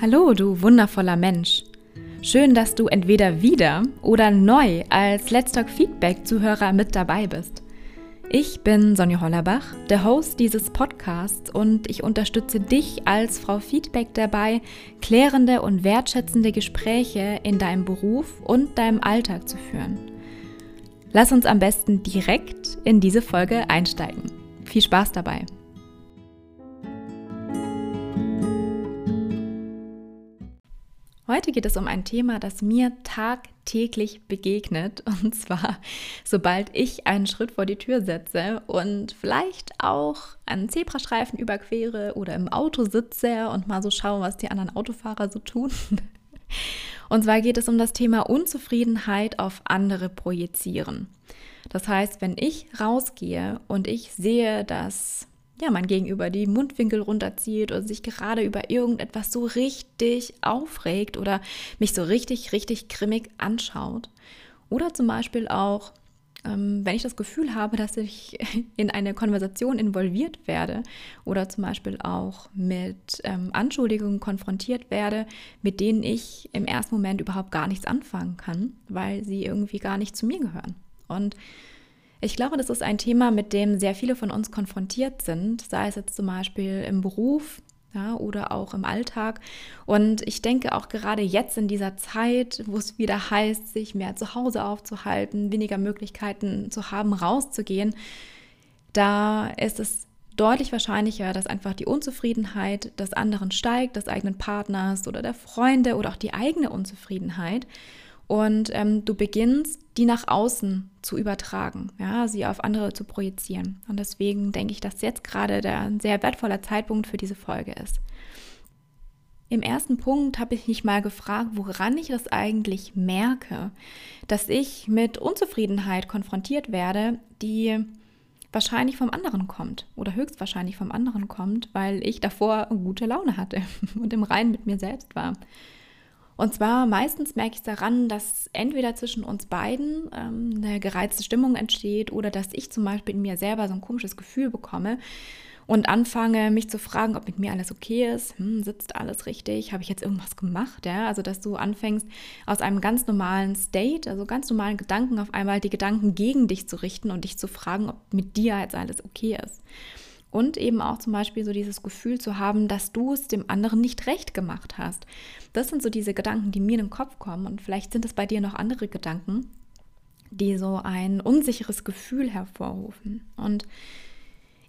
Hallo, du wundervoller Mensch. Schön, dass du entweder wieder oder neu als Let's Talk Feedback-Zuhörer mit dabei bist. Ich bin Sonja Hollerbach, der Host dieses Podcasts und ich unterstütze dich als Frau Feedback dabei, klärende und wertschätzende Gespräche in deinem Beruf und deinem Alltag zu führen. Lass uns am besten direkt in diese Folge einsteigen. Viel Spaß dabei! Heute geht es um ein Thema, das mir tagtäglich begegnet. Und zwar, sobald ich einen Schritt vor die Tür setze und vielleicht auch einen Zebrastreifen überquere oder im Auto sitze und mal so schaue, was die anderen Autofahrer so tun. Und zwar geht es um das Thema Unzufriedenheit auf andere projizieren. Das heißt, wenn ich rausgehe und ich sehe, dass ja, mein Gegenüber die Mundwinkel runterzieht oder sich gerade über irgendetwas so richtig aufregt oder mich so richtig, richtig grimmig anschaut. Oder zum Beispiel auch, ähm, wenn ich das Gefühl habe, dass ich in eine Konversation involviert werde oder zum Beispiel auch mit ähm, Anschuldigungen konfrontiert werde, mit denen ich im ersten Moment überhaupt gar nichts anfangen kann, weil sie irgendwie gar nicht zu mir gehören. Und ich glaube, das ist ein Thema, mit dem sehr viele von uns konfrontiert sind, sei es jetzt zum Beispiel im Beruf ja, oder auch im Alltag. Und ich denke auch gerade jetzt in dieser Zeit, wo es wieder heißt, sich mehr zu Hause aufzuhalten, weniger Möglichkeiten zu haben, rauszugehen, da ist es deutlich wahrscheinlicher, dass einfach die Unzufriedenheit des anderen steigt, des eigenen Partners oder der Freunde oder auch die eigene Unzufriedenheit und ähm, du beginnst, die nach außen zu übertragen, ja, sie auf andere zu projizieren. Und deswegen denke ich, dass jetzt gerade der ein sehr wertvoller Zeitpunkt für diese Folge ist. Im ersten Punkt habe ich mich mal gefragt, woran ich das eigentlich merke, dass ich mit Unzufriedenheit konfrontiert werde, die wahrscheinlich vom anderen kommt oder höchstwahrscheinlich vom anderen kommt, weil ich davor gute Laune hatte und im Reinen mit mir selbst war. Und zwar meistens merke ich daran, dass entweder zwischen uns beiden ähm, eine gereizte Stimmung entsteht oder dass ich zum Beispiel in mir selber so ein komisches Gefühl bekomme und anfange, mich zu fragen, ob mit mir alles okay ist, hm, sitzt alles richtig, habe ich jetzt irgendwas gemacht, ja? Also, dass du anfängst, aus einem ganz normalen State, also ganz normalen Gedanken auf einmal die Gedanken gegen dich zu richten und dich zu fragen, ob mit dir jetzt alles okay ist. Und eben auch zum Beispiel so dieses Gefühl zu haben, dass du es dem anderen nicht recht gemacht hast. Das sind so diese Gedanken, die mir in den Kopf kommen. Und vielleicht sind es bei dir noch andere Gedanken, die so ein unsicheres Gefühl hervorrufen. Und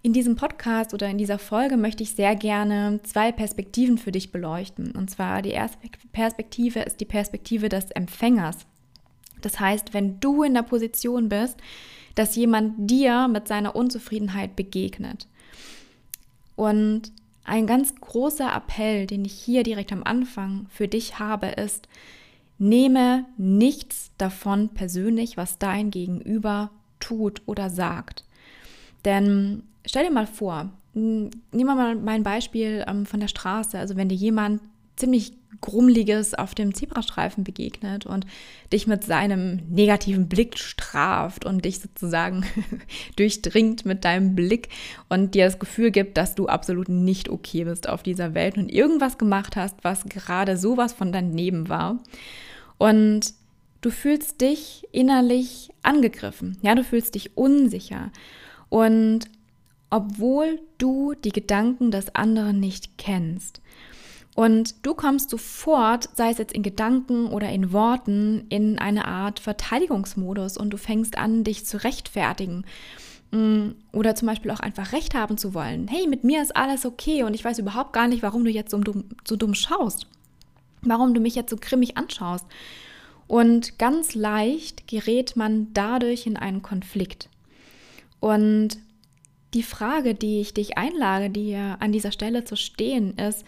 in diesem Podcast oder in dieser Folge möchte ich sehr gerne zwei Perspektiven für dich beleuchten. Und zwar die erste Perspektive ist die Perspektive des Empfängers. Das heißt, wenn du in der Position bist, dass jemand dir mit seiner Unzufriedenheit begegnet und ein ganz großer Appell, den ich hier direkt am Anfang für dich habe, ist, nehme nichts davon persönlich, was dein Gegenüber tut oder sagt. Denn stell dir mal vor, nehmen wir mal mein Beispiel ähm, von der Straße. Also wenn dir jemand ziemlich Grummliges auf dem Zebrastreifen begegnet und dich mit seinem negativen Blick straft und dich sozusagen durchdringt mit deinem Blick und dir das Gefühl gibt, dass du absolut nicht okay bist auf dieser Welt und irgendwas gemacht hast, was gerade sowas von daneben war. Und du fühlst dich innerlich angegriffen, ja, du fühlst dich unsicher. Und obwohl du die Gedanken des anderen nicht kennst, und du kommst sofort, sei es jetzt in Gedanken oder in Worten, in eine Art Verteidigungsmodus und du fängst an, dich zu rechtfertigen. Mm, oder zum Beispiel auch einfach Recht haben zu wollen. Hey, mit mir ist alles okay und ich weiß überhaupt gar nicht, warum du jetzt so dumm, so dumm schaust. Warum du mich jetzt so grimmig anschaust. Und ganz leicht gerät man dadurch in einen Konflikt. Und die Frage, die ich dich einlage, dir an dieser Stelle zu stehen, ist,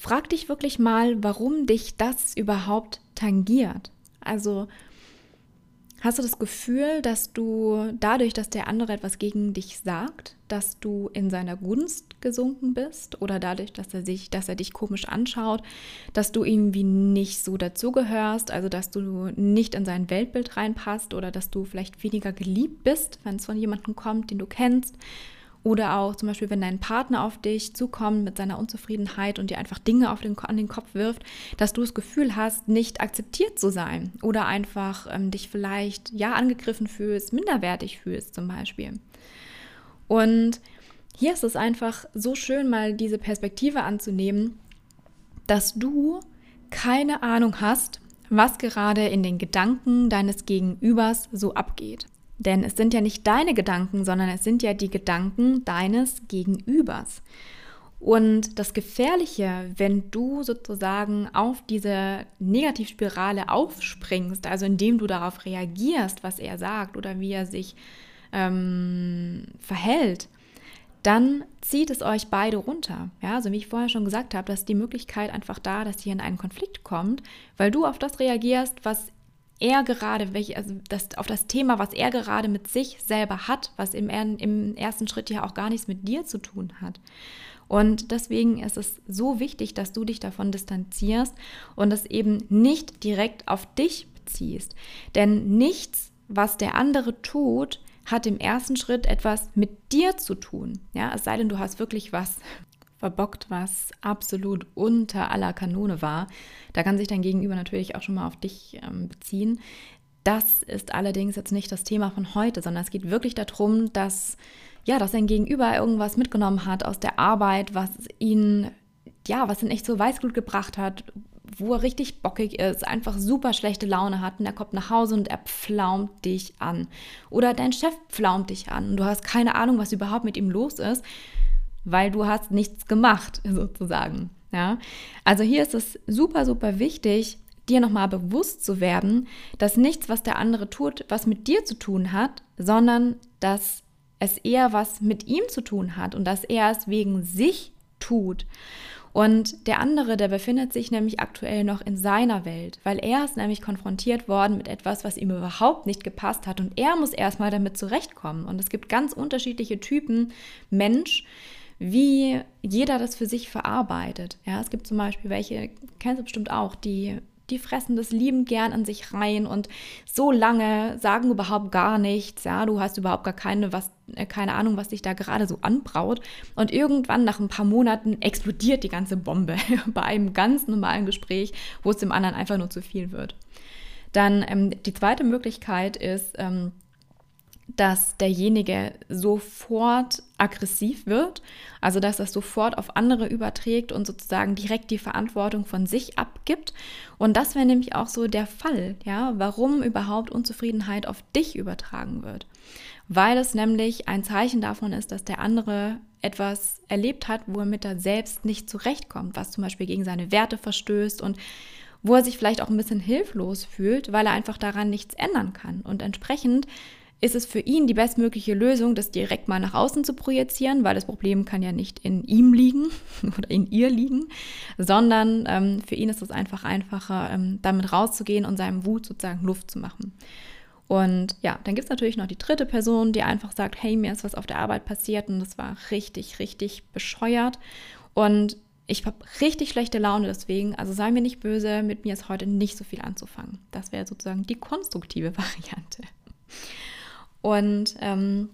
frag dich wirklich mal, warum dich das überhaupt tangiert. Also hast du das Gefühl, dass du dadurch, dass der andere etwas gegen dich sagt, dass du in seiner Gunst gesunken bist oder dadurch, dass er sich, dass er dich komisch anschaut, dass du irgendwie nicht so dazugehörst, also dass du nicht in sein Weltbild reinpasst oder dass du vielleicht weniger geliebt bist, wenn es von jemandem kommt, den du kennst Oder auch zum Beispiel, wenn dein Partner auf dich zukommt mit seiner Unzufriedenheit und dir einfach Dinge auf den, an den Kopf wirft, dass du das Gefühl hast, nicht akzeptiert zu sein oder einfach ähm, dich vielleicht ja angegriffen fühlst, minderwertig fühlst zum Beispiel. Und hier ist es einfach so schön, mal diese Perspektive anzunehmen, dass du keine Ahnung hast, was gerade in den Gedanken deines Gegenübers so abgeht. Denn es sind ja nicht deine Gedanken, sondern es sind ja die Gedanken deines Gegenübers. Und das Gefährliche, wenn du sozusagen auf diese Negativspirale aufspringst, also indem du darauf reagierst, was er sagt oder wie er sich ähm, verhält, dann zieht es euch beide runter. Ja, also wie ich vorher schon gesagt habe, dass die Möglichkeit einfach da, dass ihr in einen Konflikt kommt, weil du auf das reagierst, was er gerade, welche, also das, auf das Thema, was er gerade mit sich selber hat, was im, im ersten Schritt ja auch gar nichts mit dir zu tun hat. Und deswegen ist es so wichtig, dass du dich davon distanzierst und es eben nicht direkt auf dich beziehst. Denn nichts, was der andere tut, hat im ersten Schritt etwas mit dir zu tun. Ja, es sei denn, du hast wirklich was verbockt, was absolut unter aller Kanone war. Da kann sich dein Gegenüber natürlich auch schon mal auf dich ähm, beziehen. Das ist allerdings jetzt nicht das Thema von heute, sondern es geht wirklich darum, dass ja, dass dein Gegenüber irgendwas mitgenommen hat aus der Arbeit, was ihn ja, was ihn echt so Weißglut gebracht hat, wo er richtig bockig ist, einfach super schlechte Laune hat und er kommt nach Hause und er pflaumt dich an. Oder dein Chef pflaumt dich an und du hast keine Ahnung, was überhaupt mit ihm los ist weil du hast nichts gemacht, sozusagen. Ja? Also hier ist es super, super wichtig, dir nochmal bewusst zu werden, dass nichts, was der andere tut, was mit dir zu tun hat, sondern dass es eher was mit ihm zu tun hat und dass er es wegen sich tut. Und der andere, der befindet sich nämlich aktuell noch in seiner Welt, weil er ist nämlich konfrontiert worden mit etwas, was ihm überhaupt nicht gepasst hat und er muss erstmal damit zurechtkommen. Und es gibt ganz unterschiedliche Typen Mensch, wie jeder das für sich verarbeitet. Ja, es gibt zum Beispiel welche, kennst du bestimmt auch, die die fressen das liebend gern an sich rein und so lange sagen überhaupt gar nichts. Ja, du hast überhaupt gar keine, was, äh, keine Ahnung, was dich da gerade so anbraut. Und irgendwann nach ein paar Monaten explodiert die ganze Bombe bei einem ganz normalen Gespräch, wo es dem anderen einfach nur zu viel wird. Dann ähm, die zweite Möglichkeit ist, ähm, dass derjenige sofort aggressiv wird, also dass das sofort auf andere überträgt und sozusagen direkt die Verantwortung von sich abgibt. Und das wäre nämlich auch so der Fall, ja, warum überhaupt Unzufriedenheit auf dich übertragen wird. Weil es nämlich ein Zeichen davon ist, dass der andere etwas erlebt hat, wo er mit er selbst nicht zurechtkommt, was zum Beispiel gegen seine Werte verstößt und wo er sich vielleicht auch ein bisschen hilflos fühlt, weil er einfach daran nichts ändern kann. Und entsprechend ist es für ihn die bestmögliche Lösung, das direkt mal nach außen zu projizieren, weil das Problem kann ja nicht in ihm liegen oder in ihr liegen, sondern ähm, für ihn ist es einfach einfacher, ähm, damit rauszugehen und seinem Wut sozusagen Luft zu machen. Und ja, dann gibt es natürlich noch die dritte Person, die einfach sagt, hey, mir ist was auf der Arbeit passiert und das war richtig, richtig bescheuert. Und ich habe richtig schlechte Laune deswegen, also sei mir nicht böse, mit mir ist heute nicht so viel anzufangen. Das wäre sozusagen die konstruktive Variante. Und ähm,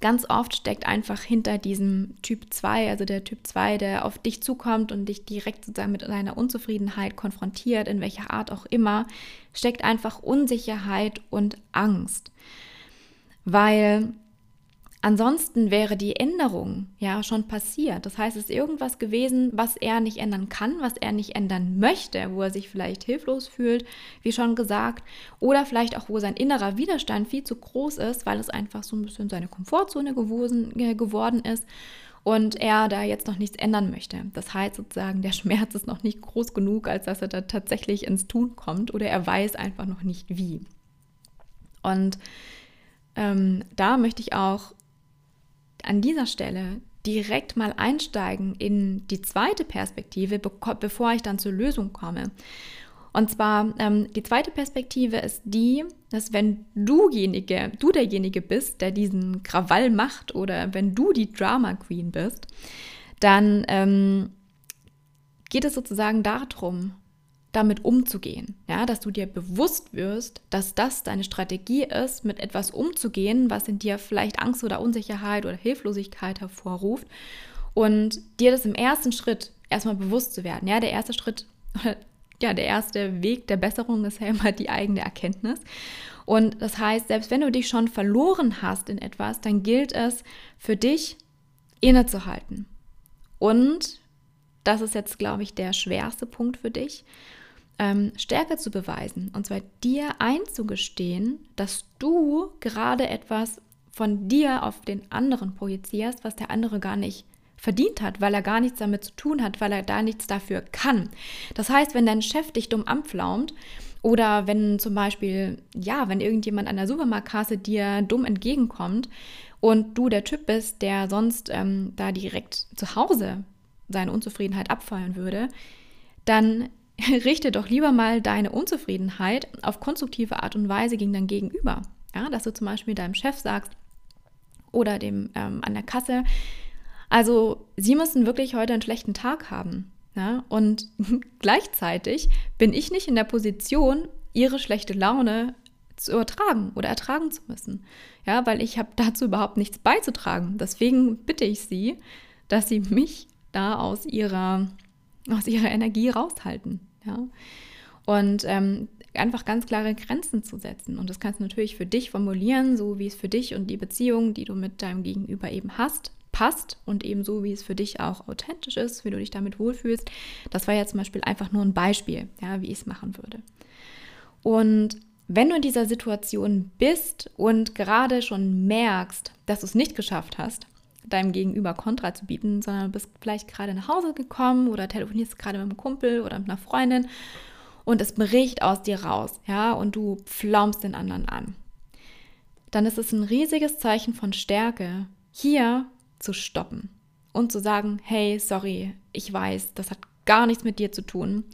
ganz oft steckt einfach hinter diesem Typ 2, also der Typ 2, der auf dich zukommt und dich direkt sozusagen mit deiner Unzufriedenheit konfrontiert, in welcher Art auch immer, steckt einfach Unsicherheit und Angst. Weil Ansonsten wäre die Änderung ja schon passiert. Das heißt, es ist irgendwas gewesen, was er nicht ändern kann, was er nicht ändern möchte, wo er sich vielleicht hilflos fühlt, wie schon gesagt, oder vielleicht auch, wo sein innerer Widerstand viel zu groß ist, weil es einfach so ein bisschen seine Komfortzone geworden, äh, geworden ist und er da jetzt noch nichts ändern möchte. Das heißt sozusagen, der Schmerz ist noch nicht groß genug, als dass er da tatsächlich ins Tun kommt oder er weiß einfach noch nicht wie. Und ähm, da möchte ich auch an dieser Stelle direkt mal einsteigen in die zweite Perspektive, bevor ich dann zur Lösung komme. Und zwar, ähm, die zweite Perspektive ist die, dass wenn dujenige, du derjenige bist, der diesen Krawall macht oder wenn du die Drama Queen bist, dann ähm, geht es sozusagen darum, damit umzugehen. Ja, dass du dir bewusst wirst, dass das deine Strategie ist, mit etwas umzugehen, was in dir vielleicht Angst oder Unsicherheit oder Hilflosigkeit hervorruft. Und dir das im ersten Schritt erstmal bewusst zu werden. Ja, der erste Schritt, ja, der erste Weg der Besserung ist ja immer die eigene Erkenntnis. Und das heißt, selbst wenn du dich schon verloren hast in etwas, dann gilt es für dich innezuhalten. Und das ist jetzt, glaube ich, der schwerste Punkt für dich, ähm, Stärke zu beweisen. Und zwar dir einzugestehen, dass du gerade etwas von dir auf den anderen projizierst, was der andere gar nicht verdient hat, weil er gar nichts damit zu tun hat, weil er da nichts dafür kann. Das heißt, wenn dein Chef dich dumm anpflaumt oder wenn zum Beispiel, ja, wenn irgendjemand an der Supermarktkasse dir dumm entgegenkommt und du der Typ bist, der sonst ähm, da direkt zu Hause seine Unzufriedenheit abfallen würde, dann richte doch lieber mal deine Unzufriedenheit auf konstruktive Art und Weise gegen dein Gegenüber. Ja, dass du zum Beispiel deinem Chef sagst oder dem ähm, an der Kasse, also sie müssen wirklich heute einen schlechten Tag haben. Ja? Und gleichzeitig bin ich nicht in der Position, ihre schlechte Laune zu übertragen oder ertragen zu müssen. Ja, weil ich habe dazu überhaupt nichts beizutragen. Deswegen bitte ich sie, dass sie mich da aus ihrer, aus ihrer Energie raushalten. Ja? Und ähm, einfach ganz klare Grenzen zu setzen. Und das kannst du natürlich für dich formulieren, so wie es für dich und die Beziehung, die du mit deinem Gegenüber eben hast, passt und ebenso wie es für dich auch authentisch ist, wie du dich damit wohlfühlst. Das war ja zum Beispiel einfach nur ein Beispiel, ja, wie ich es machen würde. Und wenn du in dieser Situation bist und gerade schon merkst, dass du es nicht geschafft hast, deinem Gegenüber Kontra zu bieten, sondern bist vielleicht gerade nach Hause gekommen oder telefonierst gerade mit einem Kumpel oder mit einer Freundin und es bricht aus dir raus, ja, und du pflaumst den anderen an, dann ist es ein riesiges Zeichen von Stärke, hier zu stoppen und zu sagen, hey, sorry, ich weiß, das hat gar nichts mit dir zu tun.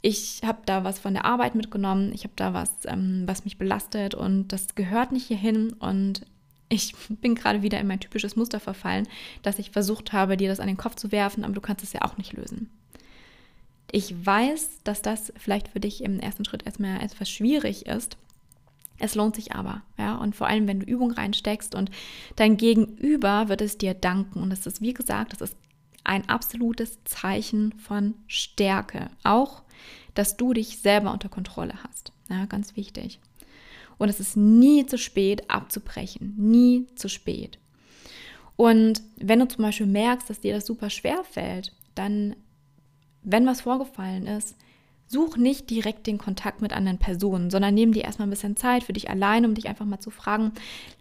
Ich habe da was von der Arbeit mitgenommen, ich habe da was, ähm, was mich belastet und das gehört nicht hierhin und ich bin gerade wieder in mein typisches Muster verfallen, dass ich versucht habe, dir das an den Kopf zu werfen, aber du kannst es ja auch nicht lösen. Ich weiß, dass das vielleicht für dich im ersten Schritt erstmal etwas schwierig ist, es lohnt sich aber, ja, und vor allem, wenn du Übung reinsteckst und dein Gegenüber wird es dir danken. Und das ist, wie gesagt, das ist ein absolutes Zeichen von Stärke. Auch, dass du dich selber unter Kontrolle hast. Ja, ganz wichtig. Und es ist nie zu spät abzubrechen. Nie zu spät. Und wenn du zum Beispiel merkst, dass dir das super schwer fällt, dann, wenn was vorgefallen ist, Such nicht direkt den Kontakt mit anderen Personen, sondern nimm dir erstmal ein bisschen Zeit für dich allein, um dich einfach mal zu fragen,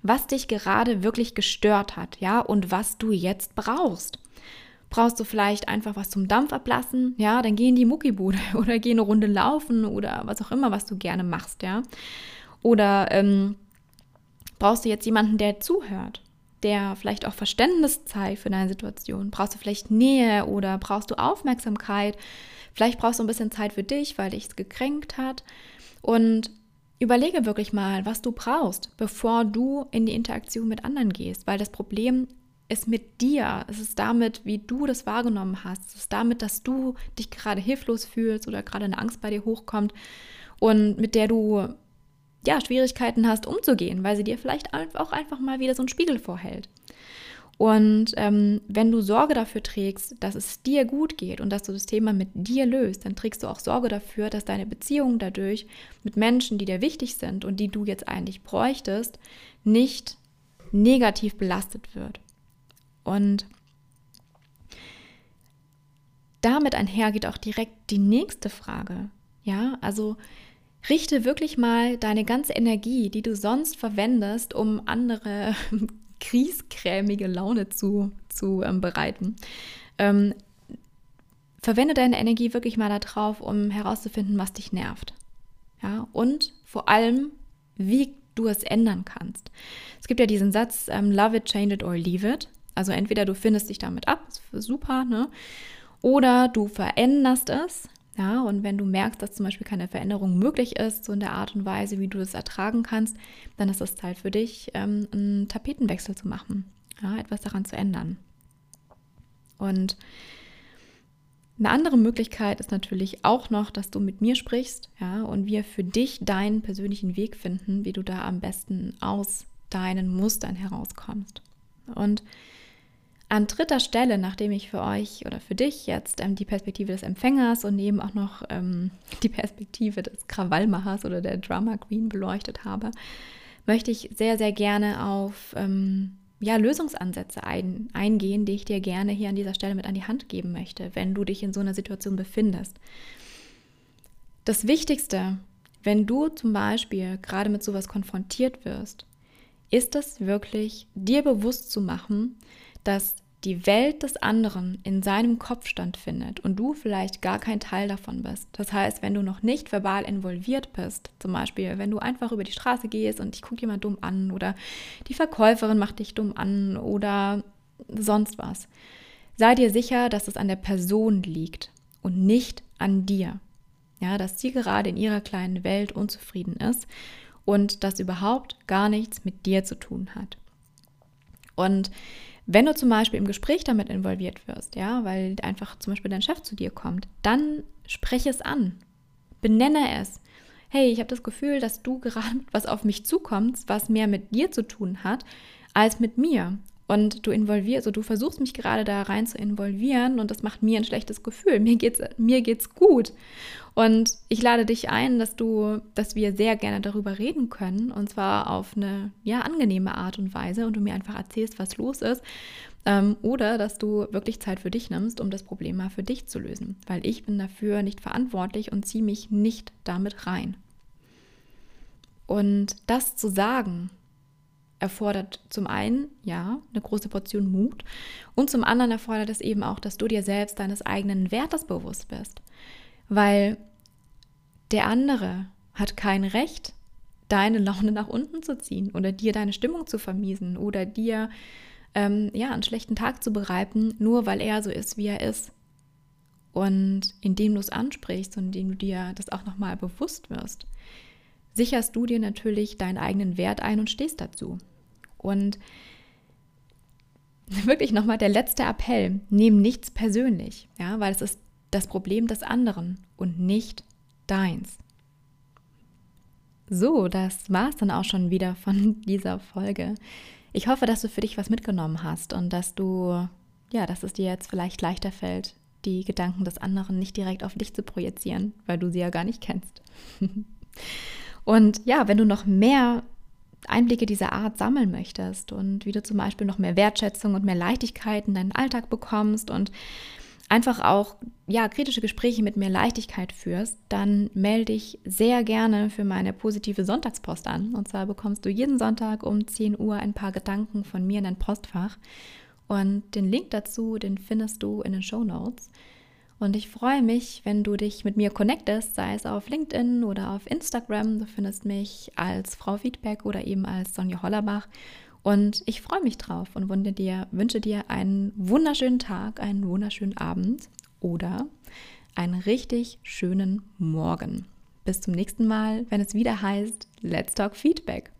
was dich gerade wirklich gestört hat, ja, und was du jetzt brauchst. Brauchst du vielleicht einfach was zum Dampf ablassen? Ja, dann geh in die Muckibude oder geh eine Runde laufen oder was auch immer, was du gerne machst, ja. Oder ähm, brauchst du jetzt jemanden, der zuhört? der vielleicht auch Verständnis zeigt für deine Situation? Brauchst du vielleicht Nähe oder brauchst du Aufmerksamkeit? Vielleicht brauchst du ein bisschen Zeit für dich, weil dich es gekränkt hat. Und überlege wirklich mal, was du brauchst, bevor du in die Interaktion mit anderen gehst, weil das Problem ist mit dir, es ist damit, wie du das wahrgenommen hast, es ist damit, dass du dich gerade hilflos fühlst oder gerade eine Angst bei dir hochkommt und mit der du ja Schwierigkeiten hast umzugehen, weil sie dir vielleicht auch einfach mal wieder so einen Spiegel vorhält. Und ähm, wenn du Sorge dafür trägst, dass es dir gut geht und dass du das Thema mit dir löst, dann trägst du auch Sorge dafür, dass deine Beziehung dadurch mit Menschen, die dir wichtig sind und die du jetzt eigentlich bräuchtest, nicht negativ belastet wird. Und damit einher geht auch direkt die nächste Frage. Ja, also richte wirklich mal deine ganze Energie, die du sonst verwendest, um andere kriescremige Laune zu, zu ähm, bereiten. Ähm, verwende deine Energie wirklich mal darauf, um herauszufinden, was dich nervt. Ja, und vor allem, wie du es ändern kannst. Es gibt ja diesen Satz, ähm, love it, change it or leave it. Also entweder du findest dich damit ab, super, ne? Oder du veränderst es ja, und wenn du merkst, dass zum Beispiel keine Veränderung möglich ist, so in der Art und Weise, wie du es ertragen kannst, dann ist es Zeit für dich, ähm, einen Tapetenwechsel zu machen, ja, etwas daran zu ändern. Und Eine andere Möglichkeit ist natürlich auch noch, dass du mit mir sprichst, ja, und wir für dich deinen persönlichen Weg finden, wie du da am besten aus deinen Mustern herauskommst. Und an dritter Stelle, nachdem ich für euch oder für dich jetzt ähm, die Perspektive des Empfängers und neben auch noch ähm, die Perspektive des Krawallmachers oder der Drama Queen beleuchtet habe, möchte ich sehr, sehr gerne auf ähm, ja, Lösungsansätze ein, eingehen, die ich dir gerne hier an dieser Stelle mit an die Hand geben möchte, wenn du dich in so einer Situation befindest. Das Wichtigste, wenn du zum Beispiel gerade mit sowas konfrontiert wirst, ist es wirklich, dir bewusst zu machen, dass die Welt des anderen in seinem Kopf stattfindet und du vielleicht gar kein Teil davon bist. Das heißt, wenn du noch nicht verbal involviert bist, zum Beispiel, wenn du einfach über die Straße gehst und ich gucke jemand dumm an oder die Verkäuferin macht dich dumm an oder sonst was, sei dir sicher, dass es an der Person liegt und nicht an dir. Ja, dass sie gerade in ihrer kleinen Welt unzufrieden ist und das überhaupt gar nichts mit dir zu tun hat. Und wenn du zum Beispiel im Gespräch damit involviert wirst, ja, weil einfach zum Beispiel dein Chef zu dir kommt, dann spreche es an, benenne es. Hey, ich habe das Gefühl, dass du gerade was auf mich zukommst, was mehr mit dir zu tun hat als mit mir. Und du involvierst, also du versuchst mich gerade da rein zu involvieren und das macht mir ein schlechtes Gefühl. Mir geht's, mir geht's gut. Und ich lade dich ein, dass du, dass wir sehr gerne darüber reden können und zwar auf eine ja angenehme Art und Weise und du mir einfach erzählst, was los ist. Ähm, oder dass du wirklich Zeit für dich nimmst, um das Problem mal für dich zu lösen. Weil ich bin dafür nicht verantwortlich und ziehe mich nicht damit rein. Und das zu sagen, erfordert zum einen, ja, eine große Portion Mut und zum anderen erfordert es eben auch, dass du dir selbst deines eigenen Wertes bewusst bist. Weil der andere hat kein Recht, deine Laune nach unten zu ziehen oder dir deine Stimmung zu vermiesen oder dir ähm, ja, einen schlechten Tag zu bereiten, nur weil er so ist, wie er ist. Und indem du es ansprichst und indem du dir das auch nochmal bewusst wirst, sicherst du dir natürlich deinen eigenen Wert ein und stehst dazu. Und wirklich nochmal der letzte Appell, nimm nichts persönlich, ja, weil es ist das Problem des anderen und nicht deins. So, das war es dann auch schon wieder von dieser Folge. Ich hoffe, dass du für dich was mitgenommen hast und dass du, ja, dass es dir jetzt vielleicht leichter fällt, die Gedanken des anderen nicht direkt auf dich zu projizieren, weil du sie ja gar nicht kennst. Und ja, wenn du noch mehr Einblicke dieser Art sammeln möchtest und wie du zum Beispiel noch mehr Wertschätzung und mehr Leichtigkeit in deinen Alltag bekommst und einfach auch ja, kritische Gespräche mit mehr Leichtigkeit führst, dann melde dich sehr gerne für meine positive Sonntagspost an. Und zwar bekommst du jeden Sonntag um 10 Uhr ein paar Gedanken von mir in dein Postfach. Und den Link dazu, den findest du in den Show Notes. Und ich freue mich, wenn du dich mit mir connectest, sei es auf LinkedIn oder auf Instagram. Du findest mich als Frau Feedback oder eben als Sonja Hollerbach. Und ich freue mich drauf und wünsche dir, wünsche dir einen wunderschönen Tag, einen wunderschönen Abend oder einen richtig schönen Morgen. Bis zum nächsten Mal, wenn es wieder heißt Let's Talk Feedback.